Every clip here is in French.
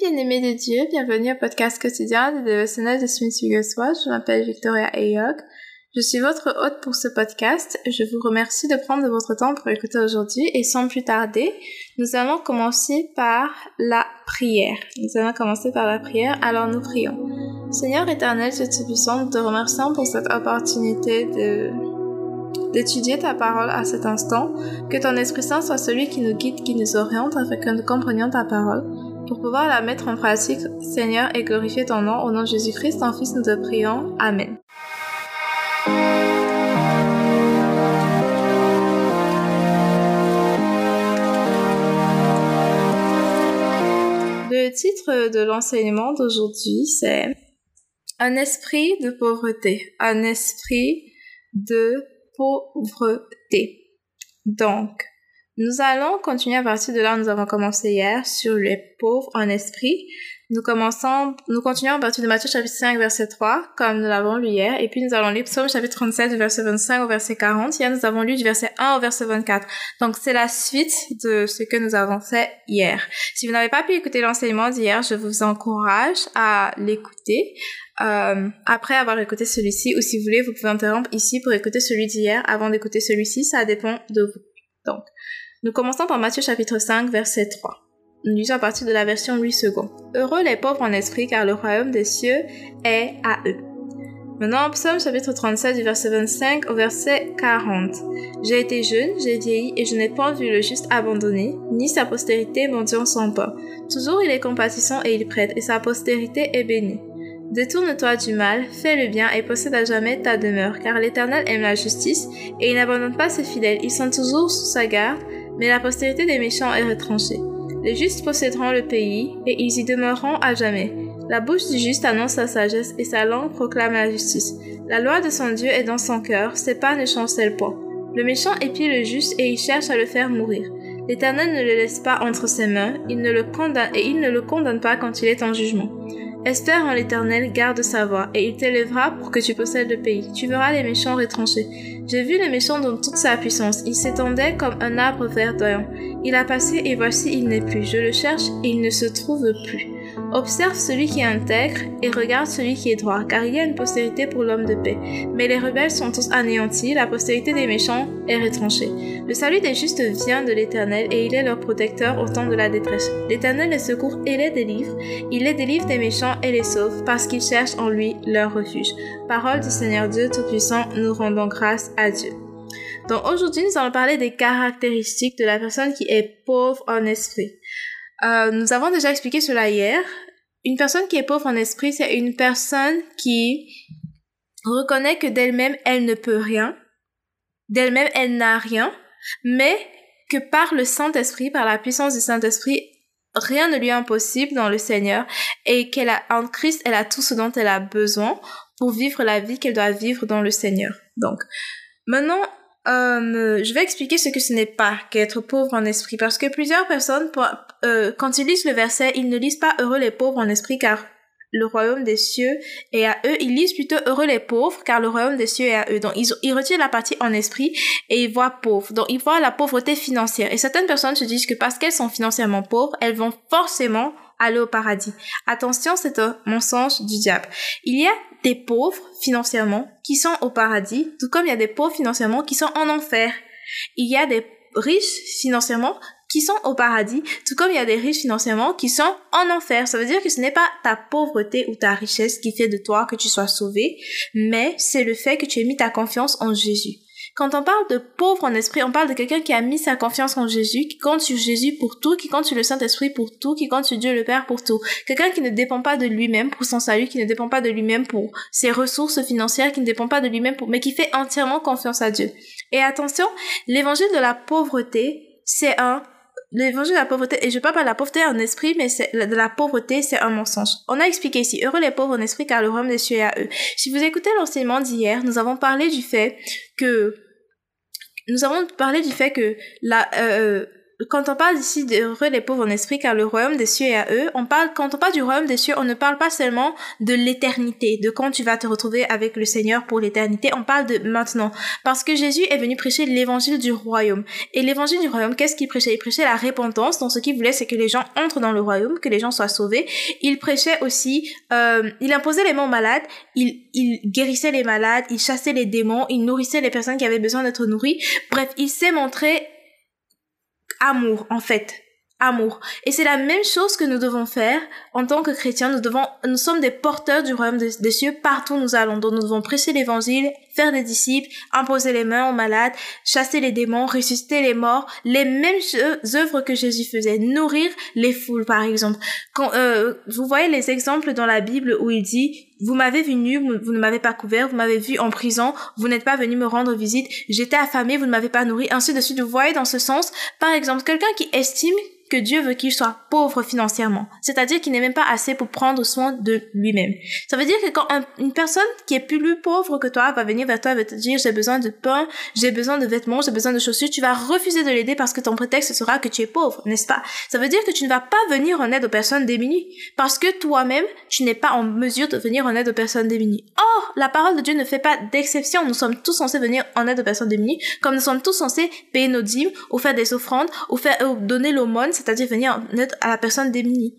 Bien-aimés de Dieu, bienvenue au podcast quotidien de dévotionnel de Smith Wigglesworth. Je m'appelle Victoria Ayog. Je suis votre hôte pour ce podcast. Je vous remercie de prendre votre temps pour écouter aujourd'hui et sans plus tarder, nous allons commencer par la prière. Nous allons commencer par la prière, alors nous prions. Seigneur éternel, je te puissant, te remercions pour cette opportunité de d'étudier ta parole à cet instant, que ton Esprit Saint soit celui qui nous guide, qui nous oriente afin que nous comprenions ta parole pour pouvoir la mettre en pratique, Seigneur, et glorifier ton nom. Au nom de Jésus-Christ, ton Fils, nous te prions. Amen. Le titre de l'enseignement d'aujourd'hui, c'est Un esprit de pauvreté. Un esprit de pauvreté. Donc, nous allons continuer à partir de là où nous avons commencé hier sur les pauvres en esprit. Nous commençons, nous continuons à partir de Matthieu chapitre 5 verset 3 comme nous l'avons lu hier et puis nous allons lire Psaume chapitre 37 du verset 25 au verset 40. Hier nous avons lu du verset 1 au verset 24. Donc c'est la suite de ce que nous avons fait hier. Si vous n'avez pas pu écouter l'enseignement d'hier, je vous encourage à l'écouter. Euh, après avoir écouté celui-ci, ou si vous voulez, vous pouvez interrompre ici pour écouter celui d'hier avant d'écouter celui-ci, ça dépend de vous. Donc, nous commençons par Matthieu chapitre 5, verset 3. Nous lisons à partir de la version Louis II. Heureux les pauvres en esprit, car le royaume des cieux est à eux. Maintenant, Psaume chapitre 37 du verset 25 au verset 40. J'ai été jeune, j'ai vieilli, et je n'ai point vu le juste abandonné, ni sa postérité mendiant son pain. Toujours il est compatissant et il prête, et sa postérité est bénie. Détourne-toi du mal, fais le bien et possède à jamais ta demeure, car l'Éternel aime la justice, et il n'abandonne pas ses fidèles, ils sont toujours sous sa garde, mais la postérité des méchants est retranchée. Les justes posséderont le pays, et ils y demeureront à jamais. La bouche du juste annonce sa sagesse, et sa langue proclame la justice. La loi de son Dieu est dans son cœur, ses pas ne chancellent point. Le méchant épie le juste, et il cherche à le faire mourir. L'Éternel ne le laisse pas entre ses mains, il ne le condamne, et il ne le condamne pas quand il est en jugement. Espère en l'Éternel, garde sa voix, et il t'élèvera pour que tu possèdes le pays. Tu verras les méchants retranchés. J'ai vu les méchants dans toute sa puissance. Il s'étendait comme un arbre verdoyant. Il a passé et voici il n'est plus. Je le cherche et il ne se trouve plus. Observe celui qui intègre et regarde celui qui est droit, car il y a une postérité pour l'homme de paix. Mais les rebelles sont tous anéantis, la postérité des méchants est retranchée. Le salut des justes vient de l'Éternel et il est leur protecteur au temps de la détresse. L'Éternel les secourt et les délivre. Il les délivre des méchants et les sauve parce qu'ils cherchent en lui leur refuge. Parole du Seigneur Dieu Tout-Puissant, nous rendons grâce à Dieu. Donc aujourd'hui, nous allons parler des caractéristiques de la personne qui est pauvre en esprit. Euh, nous avons déjà expliqué cela hier. Une personne qui est pauvre en esprit, c'est une personne qui reconnaît que d'elle-même, elle ne peut rien. D'elle-même, elle n'a rien. Mais que par le Saint-Esprit, par la puissance du Saint-Esprit, rien ne lui est impossible dans le Seigneur et qu'elle a, en Christ, elle a tout ce dont elle a besoin pour vivre la vie qu'elle doit vivre dans le Seigneur. Donc, maintenant, euh, je vais expliquer ce que ce n'est pas qu'être pauvre en esprit parce que plusieurs personnes, euh, quand ils lisent le verset, ils ne lisent pas heureux les pauvres en esprit car le royaume des cieux est à eux. Ils lisent plutôt heureux les pauvres car le royaume des cieux est à eux. Donc ils, retirent la partie en esprit et ils voient pauvre. Donc ils voient la pauvreté financière. Et certaines personnes se disent que parce qu'elles sont financièrement pauvres, elles vont forcément aller au paradis. Attention, c'est un mensonge du diable. Il y a des pauvres financièrement qui sont au paradis, tout comme il y a des pauvres financièrement qui sont en enfer. Il y a des riches financièrement qui sont au paradis, tout comme il y a des riches financièrement qui sont en enfer. Ça veut dire que ce n'est pas ta pauvreté ou ta richesse qui fait de toi que tu sois sauvé, mais c'est le fait que tu aies mis ta confiance en Jésus. Quand on parle de pauvre en esprit, on parle de quelqu'un qui a mis sa confiance en Jésus, qui compte sur Jésus pour tout, qui compte sur le Saint-Esprit pour tout, qui compte sur Dieu le Père pour tout. Quelqu'un qui ne dépend pas de lui-même pour son salut, qui ne dépend pas de lui-même pour ses ressources financières, qui ne dépend pas de lui-même pour, mais qui fait entièrement confiance à Dieu. Et attention, l'évangile de la pauvreté, c'est un l'évangile de la pauvreté, et je parle pas de la pauvreté en esprit, mais c'est, de la pauvreté, c'est un mensonge. On a expliqué ici, heureux les pauvres en esprit, car le royaume des cieux est à eux. Si vous écoutez l'enseignement d'hier, nous avons parlé du fait que, nous avons parlé du fait que la, euh, quand on parle ici d'heureux les pauvres en esprit, car le royaume des cieux est à eux, on parle, quand on parle du royaume des cieux, on ne parle pas seulement de l'éternité, de quand tu vas te retrouver avec le Seigneur pour l'éternité, on parle de maintenant. Parce que Jésus est venu prêcher l'évangile du royaume. Et l'évangile du royaume, qu'est-ce qu'il prêchait? Il prêchait la repentance, donc ce qu'il voulait, c'est que les gens entrent dans le royaume, que les gens soient sauvés. Il prêchait aussi, euh, il imposait les mains aux malades, il, il guérissait les malades, il chassait les démons, il nourrissait les personnes qui avaient besoin d'être nourries. Bref, il s'est montré amour, en fait. Amour. Et c'est la même chose que nous devons faire en tant que chrétiens. Nous devons, nous sommes des porteurs du royaume des, cieux partout où nous allons. Donc nous devons prêcher l'évangile, faire des disciples, imposer les mains aux malades, chasser les démons, ressusciter les morts, les mêmes œuvres que Jésus faisait, nourrir les foules par exemple. Euh, vous voyez les exemples dans la Bible où il dit vous m'avez vu nu, vous ne m'avez pas couvert, vous m'avez vu en prison, vous n'êtes pas venu me rendre visite, j'étais affamé, vous ne m'avez pas nourri, ainsi de suite. Vous voyez dans ce sens, par exemple, quelqu'un qui estime que Dieu veut qu'il soit pauvre financièrement. C'est-à-dire qu'il n'est même pas assez pour prendre soin de lui-même. Ça veut dire que quand une personne qui est plus pauvre que toi va venir vers toi va te dire j'ai besoin de pain, j'ai besoin de vêtements, j'ai besoin de chaussures, tu vas refuser de l'aider parce que ton prétexte sera que tu es pauvre, n'est-ce pas? Ça veut dire que tu ne vas pas venir en aide aux personnes démunies parce que toi-même, tu n'es pas en mesure de venir en aide aux personnes démunies. Or, la parole de Dieu ne fait pas d'exception. Nous sommes tous censés venir en aide aux personnes démunies comme nous sommes tous censés payer nos dîmes ou faire des offrandes ou faire ou donner l'aumône c'est-à-dire venir en aide à la personne démunie.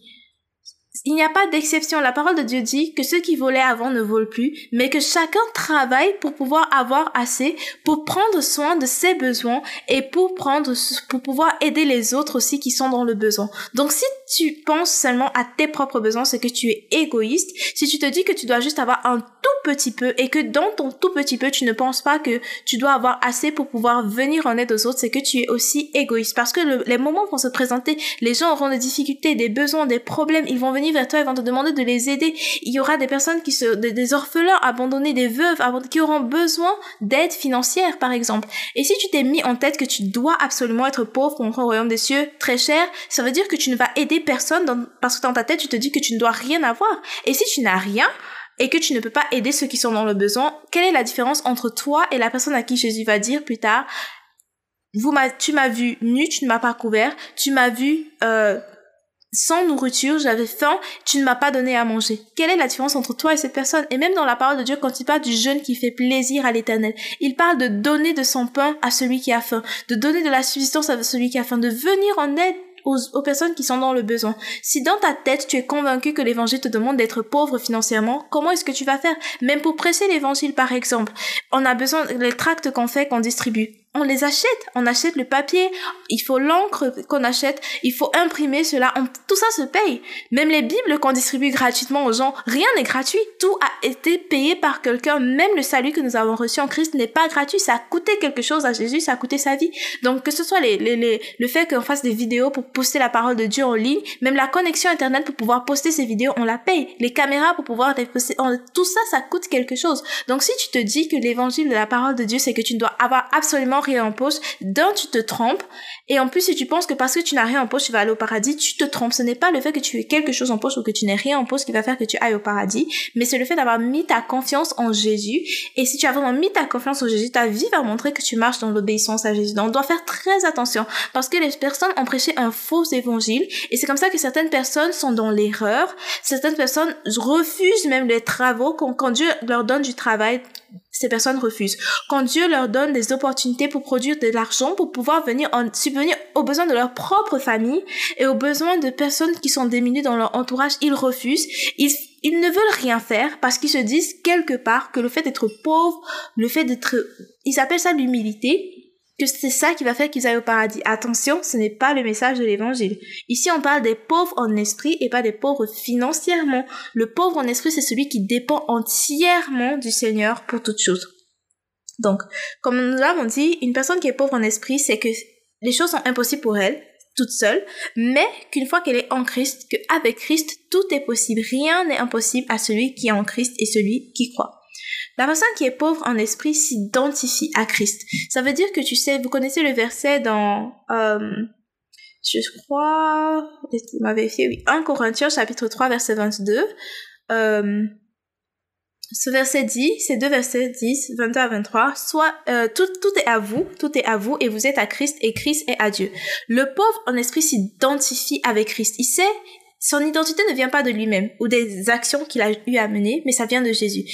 Il n'y a pas d'exception. La parole de Dieu dit que ceux qui volaient avant ne volent plus, mais que chacun travaille pour pouvoir avoir assez, pour prendre soin de ses besoins et pour prendre, pour pouvoir aider les autres aussi qui sont dans le besoin. Donc si tu penses seulement à tes propres besoins, c'est que tu es égoïste. Si tu te dis que tu dois juste avoir un tout petit peu et que dans ton tout petit peu, tu ne penses pas que tu dois avoir assez pour pouvoir venir en aide aux autres, c'est que tu es aussi égoïste. Parce que les moments vont se présenter, les gens auront des difficultés, des besoins, des problèmes, ils vont venir vers toi, ils vont te demander de les aider. Il y aura des personnes qui se, des, orphelins abandonnés, des veuves qui auront besoin d'aide financière, par exemple. Et si tu t'es mis en tête que tu dois absolument être pauvre pour entrer au royaume des cieux, très cher, ça veut dire que tu ne vas aider personne parce que dans ta tête, tu te dis que tu ne dois rien avoir. Et si tu n'as rien, et que tu ne peux pas aider ceux qui sont dans le besoin, quelle est la différence entre toi et la personne à qui Jésus va dire plus tard, vous tu m'as vu nu, tu ne m'as pas couvert, tu m'as vu euh, sans nourriture, j'avais faim, tu ne m'as pas donné à manger. Quelle est la différence entre toi et cette personne? Et même dans la parole de Dieu, quand il parle du jeûne qui fait plaisir à l'éternel, il parle de donner de son pain à celui qui a faim, de donner de la subsistance à celui qui a faim, de venir en aide aux, personnes qui sont dans le besoin. Si dans ta tête tu es convaincu que l'évangile te demande d'être pauvre financièrement, comment est-ce que tu vas faire? Même pour presser l'évangile par exemple, on a besoin les tracts qu'on fait, qu'on distribue on les achète, on achète le papier, il faut l'encre qu'on achète, il faut imprimer cela, tout ça se paye. Même les bibles qu'on distribue gratuitement aux gens, rien n'est gratuit, tout a été payé par quelqu'un, même le salut que nous avons reçu en Christ n'est pas gratuit, ça a coûté quelque chose à Jésus, ça a coûté sa vie. Donc que ce soit les, les, les le fait qu'on fasse des vidéos pour poster la parole de Dieu en ligne, même la connexion internet pour pouvoir poster ces vidéos, on la paye. Les caméras pour pouvoir les poster, tout ça, ça coûte quelque chose. Donc si tu te dis que l'évangile de la parole de Dieu, c'est que tu dois avoir absolument rien en poche, d'un, tu te trompes, et en plus, si tu penses que parce que tu n'as rien en poche, tu vas aller au paradis, tu te trompes. Ce n'est pas le fait que tu aies quelque chose en poche ou que tu n'aies rien en poche qui va faire que tu ailles au paradis, mais c'est le fait d'avoir mis ta confiance en Jésus. Et si tu as vraiment mis ta confiance en Jésus, ta vie va montrer que tu marches dans l'obéissance à Jésus. Donc, on doit faire très attention parce que les personnes ont prêché un faux évangile et c'est comme ça que certaines personnes sont dans l'erreur. Certaines personnes refusent même les travaux quand, quand Dieu leur donne du travail ces personnes refusent. Quand Dieu leur donne des opportunités pour produire de l'argent, pour pouvoir venir en, subvenir aux besoins de leur propre famille et aux besoins de personnes qui sont démunies dans leur entourage, ils refusent. Ils, ils ne veulent rien faire parce qu'ils se disent quelque part que le fait d'être pauvre, le fait d'être, ils appellent ça l'humilité, que c'est ça qui va faire qu'ils aillent au paradis. Attention, ce n'est pas le message de l'évangile. Ici, on parle des pauvres en esprit et pas des pauvres financièrement. Le pauvre en esprit, c'est celui qui dépend entièrement du Seigneur pour toute chose. Donc, comme nous l'avons dit, une personne qui est pauvre en esprit, c'est que les choses sont impossibles pour elle, toute seule, mais qu'une fois qu'elle est en Christ, qu'avec Christ, tout est possible. Rien n'est impossible à celui qui est en Christ et celui qui croit. La personne qui est pauvre en esprit s'identifie à Christ. Ça veut dire que tu sais, vous connaissez le verset dans, euh, je crois, oui, 1 Corinthiens chapitre 3 verset 22. Euh, ce verset dit, ces deux versets 10, 22 à 23, soit euh, tout, tout est à vous, tout est à vous et vous êtes à Christ et Christ est à Dieu. Le pauvre en esprit s'identifie avec Christ. Il sait, son identité ne vient pas de lui-même ou des actions qu'il a eu à mener, mais ça vient de Jésus.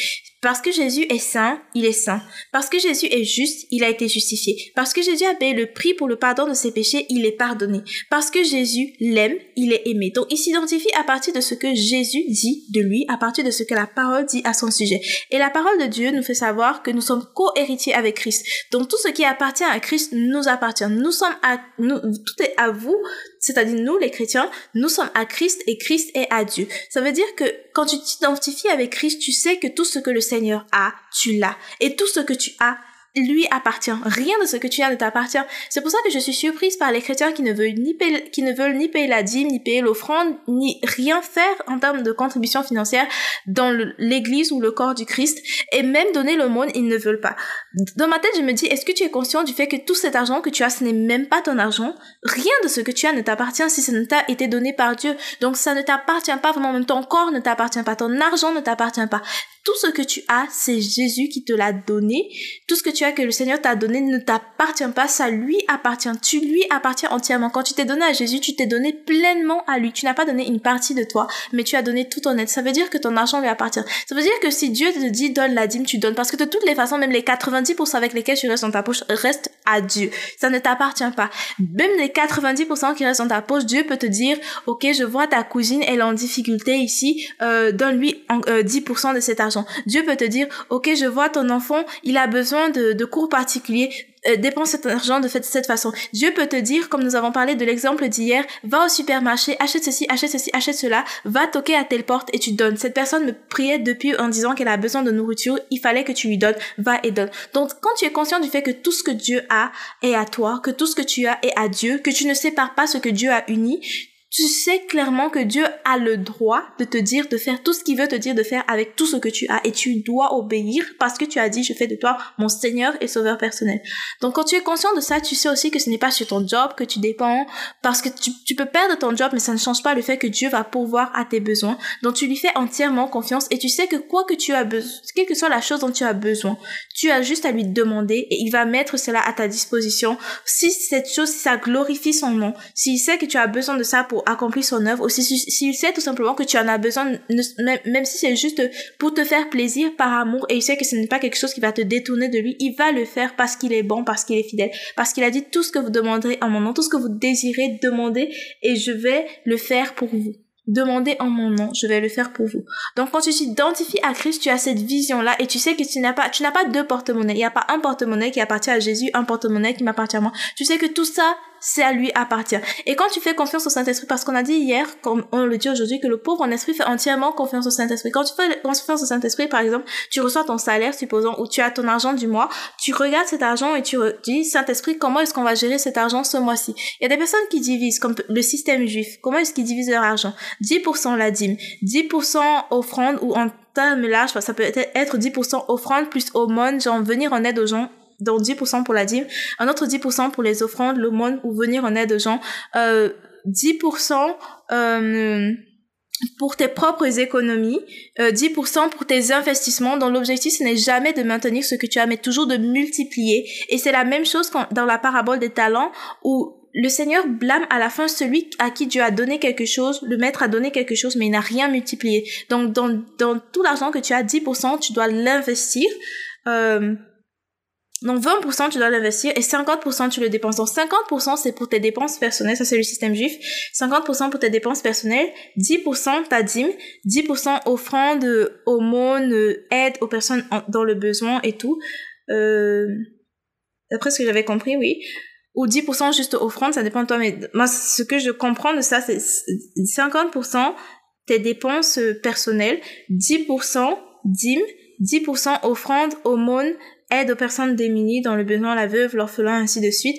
Parce que Jésus est saint, il est saint. Parce que Jésus est juste, il a été justifié. Parce que Jésus a payé le prix pour le pardon de ses péchés, il est pardonné. Parce que Jésus l'aime, il est aimé. Donc il s'identifie à partir de ce que Jésus dit de lui, à partir de ce que la parole dit à son sujet. Et la parole de Dieu nous fait savoir que nous sommes co-héritiers avec Christ. Donc tout ce qui appartient à Christ nous appartient. Nous sommes à, nous, tout est à vous, c'est-à-dire nous les chrétiens, nous sommes à Christ et Christ est à Dieu. Ça veut dire que quand tu t'identifies avec Christ, tu sais que tout ce que le Seigneur a, tu l'as. Et tout ce que tu as, lui appartient. Rien de ce que tu as ne t'appartient. C'est pour ça que je suis surprise par les chrétiens qui ne veulent ni payer, qui ne veulent ni payer la dîme, ni payer l'offrande, ni rien faire en termes de contribution financière dans l'église ou le corps du Christ. Et même donner le monde, ils ne veulent pas. Dans ma tête, je me dis, est-ce que tu es conscient du fait que tout cet argent que tu as, ce n'est même pas ton argent? Rien de ce que tu as ne t'appartient si ça ne t'a été donné par Dieu. Donc ça ne t'appartient pas vraiment. Même ton corps ne t'appartient pas. Ton argent ne t'appartient pas. Tout ce que tu as, c'est Jésus qui te l'a donné. Tout ce que tu as que le Seigneur t'a donné ne t'appartient pas, ça lui appartient. Tu lui appartiens entièrement. Quand tu t'es donné à Jésus, tu t'es donné pleinement à lui. Tu n'as pas donné une partie de toi, mais tu as donné tout ton être. Ça veut dire que ton argent lui appartient. Ça veut dire que si Dieu te dit donne la dîme, tu donnes. Parce que de toutes les façons, même les 90% avec lesquels tu restes dans ta poche restent à Dieu. Ça ne t'appartient pas. Même les 90% qui restent dans ta poche, Dieu peut te dire, ok, je vois ta cousine, elle est en difficulté ici, euh, donne-lui 10% euh, de cet argent. Dieu peut te dire, ok, je vois ton enfant, il a besoin de, de cours particuliers, dépense cet argent de cette façon. Dieu peut te dire, comme nous avons parlé de l'exemple d'hier, va au supermarché, achète ceci, achète ceci, achète cela, va toquer à telle porte et tu donnes. Cette personne me priait depuis en disant qu'elle a besoin de nourriture, il fallait que tu lui donnes, va et donne. Donc quand tu es conscient du fait que tout ce que Dieu a est à toi, que tout ce que tu as est à Dieu, que tu ne sépares pas ce que Dieu a uni, tu sais clairement que Dieu a le droit de te dire de faire tout ce qu'il veut te dire de faire avec tout ce que tu as et tu dois obéir parce que tu as dit je fais de toi mon Seigneur et Sauveur personnel. Donc quand tu es conscient de ça, tu sais aussi que ce n'est pas sur ton job que tu dépends parce que tu, peux perdre ton job mais ça ne change pas le fait que Dieu va pourvoir à tes besoins. Donc tu lui fais entièrement confiance et tu sais que quoi que tu as besoin, quelle que soit la chose dont tu as besoin, tu as juste à lui demander et il va mettre cela à ta disposition. Si cette chose, si ça glorifie son nom, s'il sait que tu as besoin de ça pour accomplir son œuvre, ou s'il si, sait tout simplement que tu en as besoin, même, si c'est juste pour te faire plaisir par amour, et il sait que ce n'est pas quelque chose qui va te détourner de lui, il va le faire parce qu'il est bon, parce qu'il est fidèle, parce qu'il a dit tout ce que vous demanderez en mon nom, tout ce que vous désirez demander, et je vais le faire pour vous. Demandez en mon nom, je vais le faire pour vous. Donc quand tu t'identifies à Christ, tu as cette vision-là et tu sais que tu n'as pas, tu n'as pas deux porte-monnaies. Il n'y a pas un porte-monnaie qui appartient à Jésus, un porte-monnaie qui m'appartient à moi. Tu sais que tout ça, c'est à lui appartient. Et quand tu fais confiance au Saint-Esprit, parce qu'on a dit hier, comme on le dit aujourd'hui, que le pauvre en esprit fait entièrement confiance au Saint-Esprit. Quand tu fais confiance au Saint-Esprit, par exemple, tu reçois ton salaire, supposons, ou tu as ton argent du mois, tu regardes cet argent et tu dis, Saint-Esprit, comment est-ce qu'on va gérer cet argent ce mois-ci? Il y a des personnes qui divisent, comme le système juif. Comment est-ce qu'ils divisent leur argent? 10% la dîme, 10% offrande ou en termes large, ça peut être 10% offrande plus aumône, genre venir en aide aux gens donc 10% pour la dîme, un autre 10% pour les offrandes, l'aumône ou venir en aide aux gens, euh, 10% euh, pour tes propres économies, euh, 10% pour tes investissements, dont l'objectif ce n'est jamais de maintenir ce que tu as, mais toujours de multiplier. Et c'est la même chose quand, dans la parabole des talents, où le Seigneur blâme à la fin celui à qui Dieu a donné quelque chose, le maître a donné quelque chose, mais il n'a rien multiplié. Donc dans, dans tout l'argent que tu as, 10%, tu dois l'investir. Euh, donc 20% tu dois l'investir et 50% tu le dépenses. Donc 50% c'est pour tes dépenses personnelles, ça c'est le système juif. 50% pour tes dépenses personnelles, 10% ta dîme, 10% offrande, aumône, aide aux personnes dans le besoin et tout. Euh, D'après ce que j'avais compris, oui. Ou 10% juste offrande, ça dépend de toi. Mais moi, ce que je comprends de ça, c'est 50% tes dépenses personnelles, 10% dîme, 10% offrande, aumône, aide aux personnes démunies dans le besoin, la veuve, l'orphelin, ainsi de suite.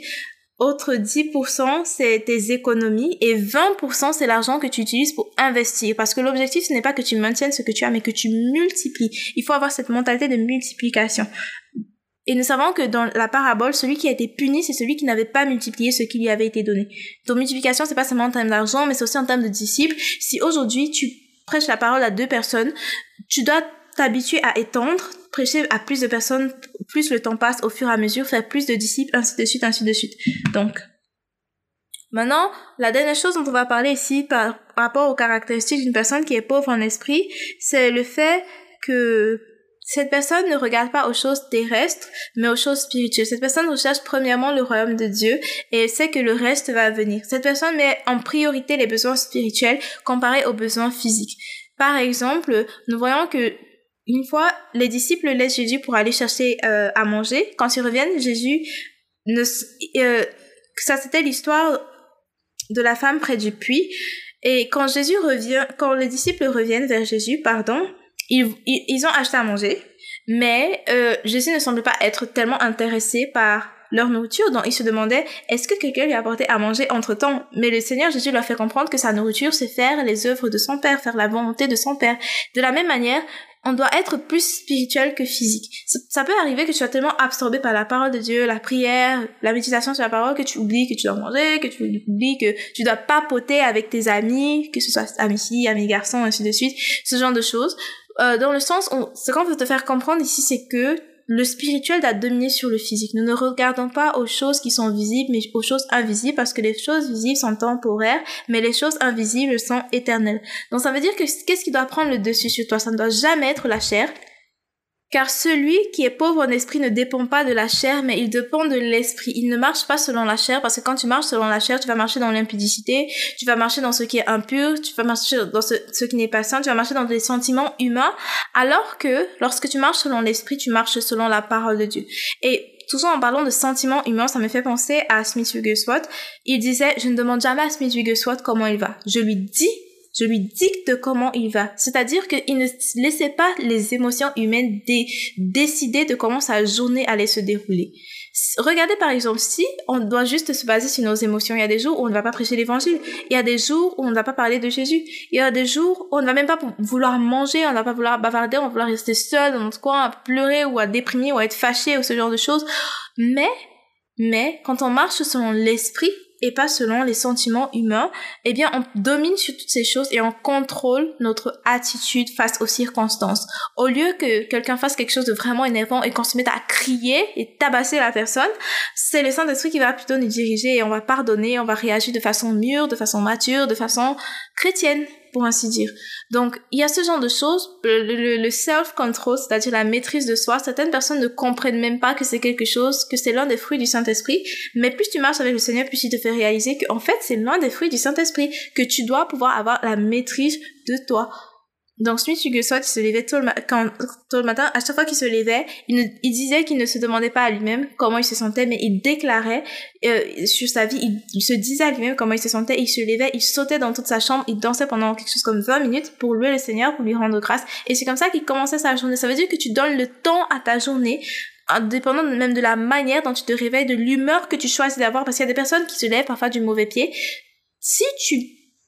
Autre 10%, c'est tes économies et 20%, c'est l'argent que tu utilises pour investir. Parce que l'objectif, ce n'est pas que tu maintiennes ce que tu as, mais que tu multiplies. Il faut avoir cette mentalité de multiplication. Et nous savons que dans la parabole, celui qui a été puni, c'est celui qui n'avait pas multiplié ce qui lui avait été donné. Donc multiplication, c'est pas seulement en termes d'argent, mais c'est aussi en termes de disciples. Si aujourd'hui tu prêches la parole à deux personnes, tu dois t'habituer à étendre, prêcher à plus de personnes, plus le temps passe au fur et à mesure, faire plus de disciples, ainsi de suite, ainsi de suite. Donc, maintenant, la dernière chose dont on va parler ici par rapport aux caractéristiques d'une personne qui est pauvre en esprit, c'est le fait que cette personne ne regarde pas aux choses terrestres, mais aux choses spirituelles. Cette personne recherche premièrement le royaume de Dieu et elle sait que le reste va venir. Cette personne met en priorité les besoins spirituels comparés aux besoins physiques. Par exemple, nous voyons que une fois, les disciples laissent Jésus pour aller chercher euh, à manger. Quand ils reviennent, Jésus ne, euh, ça c'était l'histoire de la femme près du puits. Et quand Jésus revient, quand les disciples reviennent vers Jésus, pardon, ils, ils, ont acheté à manger, mais euh, Jésus ne semble pas être tellement intéressé par leur nourriture, donc ils se demandaient est-ce que quelqu'un lui a apporté à manger entre temps Mais le Seigneur Jésus leur fait comprendre que sa nourriture, c'est faire les œuvres de son Père, faire la volonté de son Père. De la même manière, on doit être plus spirituel que physique. Ça, peut arriver que tu sois tellement absorbé par la parole de Dieu, la prière, la méditation sur la parole, que tu oublies que tu dois manger, que tu oublies que tu dois papoter avec tes amis, que ce soit amis filles, amis garçons, ainsi de suite, ce genre de choses. Euh, dans le sens ce qu'on veut te faire comprendre ici, c'est que le spirituel doit dominer sur le physique. Nous ne regardons pas aux choses qui sont visibles, mais aux choses invisibles, parce que les choses visibles sont temporaires, mais les choses invisibles sont éternelles. Donc ça veut dire que qu'est-ce qui doit prendre le dessus sur toi? Ça ne doit jamais être la chair, car celui qui est pauvre en esprit ne dépend pas de la chair, mais il dépend de l'esprit. Il ne marche pas selon la chair, parce que quand tu marches selon la chair, tu vas marcher dans l'impudicité, tu vas marcher dans ce qui est impur, tu vas marcher dans ce, qui n'est pas sain, tu vas marcher dans des sentiments humains, alors que lorsque tu marches selon l'esprit, tu marches selon la parole de Dieu. Et toujours en parlant de sentiments humains, ça me fait penser à Smith Wigglesworth. Il disait, je ne demande jamais à Smith Wigglesworth comment il va. Je lui dis je lui dicte comment il va. C'est-à-dire qu'il ne laissait pas les émotions humaines décider de comment sa journée allait se dérouler. Regardez par exemple, si on doit juste se baser sur nos émotions, il y a des jours où on ne va pas prêcher l'évangile, il y a des jours où on ne va pas parler de Jésus, il y a des jours où on ne va même pas vouloir manger, on ne va pas vouloir bavarder, on va vouloir rester seul dans notre coin, à pleurer ou à déprimer ou à être fâché ou ce genre de choses. Mais, mais, quand on marche selon l'esprit, et pas selon les sentiments humains, eh bien, on domine sur toutes ces choses et on contrôle notre attitude face aux circonstances. Au lieu que quelqu'un fasse quelque chose de vraiment énervant et qu'on se mette à crier et tabasser la personne, c'est le Saint-Esprit qui va plutôt nous diriger et on va pardonner, on va réagir de façon mûre, de façon mature, de façon chrétienne pour ainsi dire. Donc, il y a ce genre de choses, le, self-control, c'est-à-dire la maîtrise de soi. Certaines personnes ne comprennent même pas que c'est quelque chose, que c'est l'un des fruits du Saint-Esprit. Mais plus tu marches avec le Seigneur, plus il te fait réaliser qu'en fait, c'est l'un des fruits du Saint-Esprit, que tu dois pouvoir avoir la maîtrise de toi. Donc Smith Wigglesworth, il se levait tôt le, le matin, à chaque fois qu'il se levait, il, il disait qu'il ne se demandait pas à lui-même comment il se sentait, mais il déclarait euh, sur sa vie, il, se disait à lui-même comment il se sentait, il se levait, il sautait dans toute sa chambre, il dansait pendant quelque chose comme 20 minutes pour louer le Seigneur, pour lui rendre grâce. Et c'est comme ça qu'il commençait sa journée. Ça veut dire que tu donnes le temps à ta journée dépendant même de la manière dont tu te réveilles, de l'humeur que tu choisis d'avoir, parce qu'il y a des personnes qui se lèvent parfois du mauvais pied. Si tu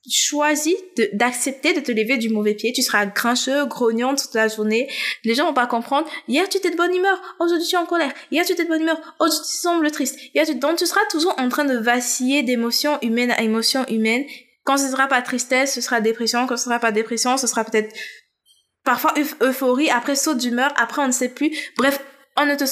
choisis d'accepter de, te lever du mauvais pied, tu seras grincheux, grognon toute la journée. Les gens vont pas comprendre. Hier, tu étais de bonne humeur. Aujourd'hui, tu es en colère. Hier, tu étais de bonne humeur. Aujourd'hui, tu sembles triste. Hier, tu... Donc, tu seras toujours en train de vaciller d'émotion humaine à émotion humaine. Quand ce sera pas tristesse, ce sera dépression. Quand ce sera pas dépression, ce sera peut-être parfois euphorie. Après, saut d'humeur. Après, on ne sait plus. Bref, on ne te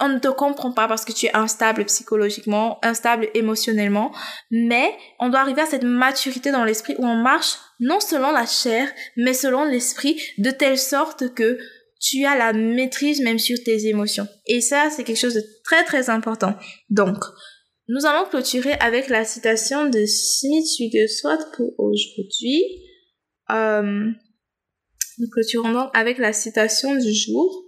on, ne te comprend pas parce que tu es instable psychologiquement, instable émotionnellement, mais on doit arriver à cette maturité dans l'esprit où on marche non selon la chair, mais selon l'esprit, de telle sorte que tu as la maîtrise même sur tes émotions. Et ça, c'est quelque chose de très très important. Donc, nous allons clôturer avec la citation de Smith Wigglesworth pour aujourd'hui. Euh, nous clôturons donc avec la citation du jour.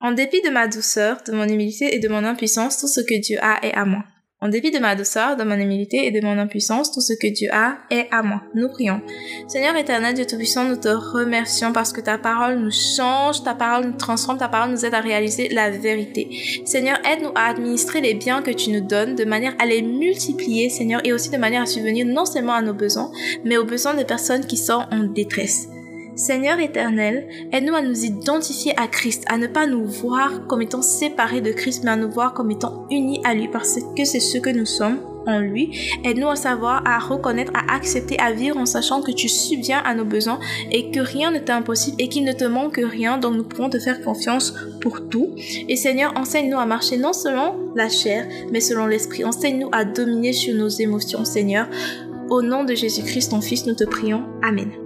En dépit de ma douceur, de mon humilité et de mon impuissance, tout ce que Dieu a est à moi. En dépit de ma douceur, de mon humilité et de mon impuissance, tout ce que Dieu a est à moi. Nous prions. Seigneur éternel, Dieu Tout-Puissant, nous te remercions parce que ta parole nous change, ta parole nous transforme, ta parole nous aide à réaliser la vérité. Seigneur, aide-nous à administrer les biens que tu nous donnes de manière à les multiplier, Seigneur, et aussi de manière à subvenir non seulement à nos besoins, mais aux besoins des personnes qui sont en détresse. Seigneur éternel, aide-nous à nous identifier à Christ, à ne pas nous voir comme étant séparés de Christ, mais à nous voir comme étant unis à lui, parce que c'est ce que nous sommes en lui. Aide-nous à savoir, à reconnaître, à accepter, à vivre en sachant que tu subviens à nos besoins et que rien ne t'est impossible et qu'il ne te manque rien, donc nous pourrons te faire confiance pour tout. Et Seigneur, enseigne-nous à marcher non seulement la chair, mais selon l'esprit. Enseigne-nous à dominer sur nos émotions, Seigneur. Au nom de Jésus-Christ, ton Fils, nous te prions. Amen.